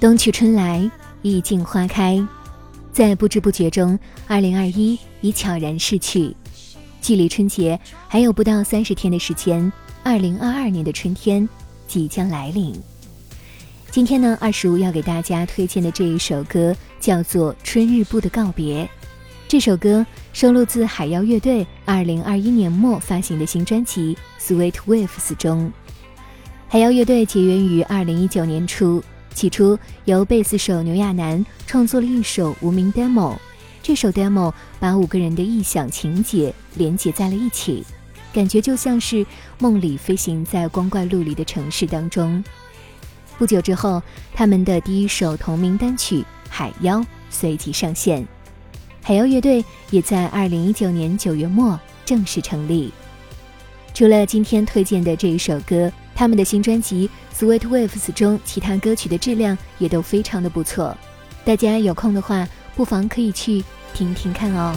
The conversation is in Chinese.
冬去春来，意境花开，在不知不觉中，二零二一已悄然逝去。距离春节还有不到三十天的时间，二零二二年的春天即将来临。今天呢，二十五要给大家推荐的这一首歌叫做《春日部的告别》。这首歌收录自海妖乐队二零二一年末发行的新专辑《Sweet Waves》中。海妖乐队结缘于二零一九年初。起初由贝斯手牛亚楠创作了一首无名 demo，这首 demo 把五个人的异想情节连接在了一起，感觉就像是梦里飞行在光怪陆离的城市当中。不久之后，他们的第一首同名单曲《海妖》随即上线，海妖乐队也在二零一九年九月末正式成立。除了今天推荐的这一首歌。他们的新专辑《Sweet Waves》中，其他歌曲的质量也都非常的不错，大家有空的话，不妨可以去听听看哦。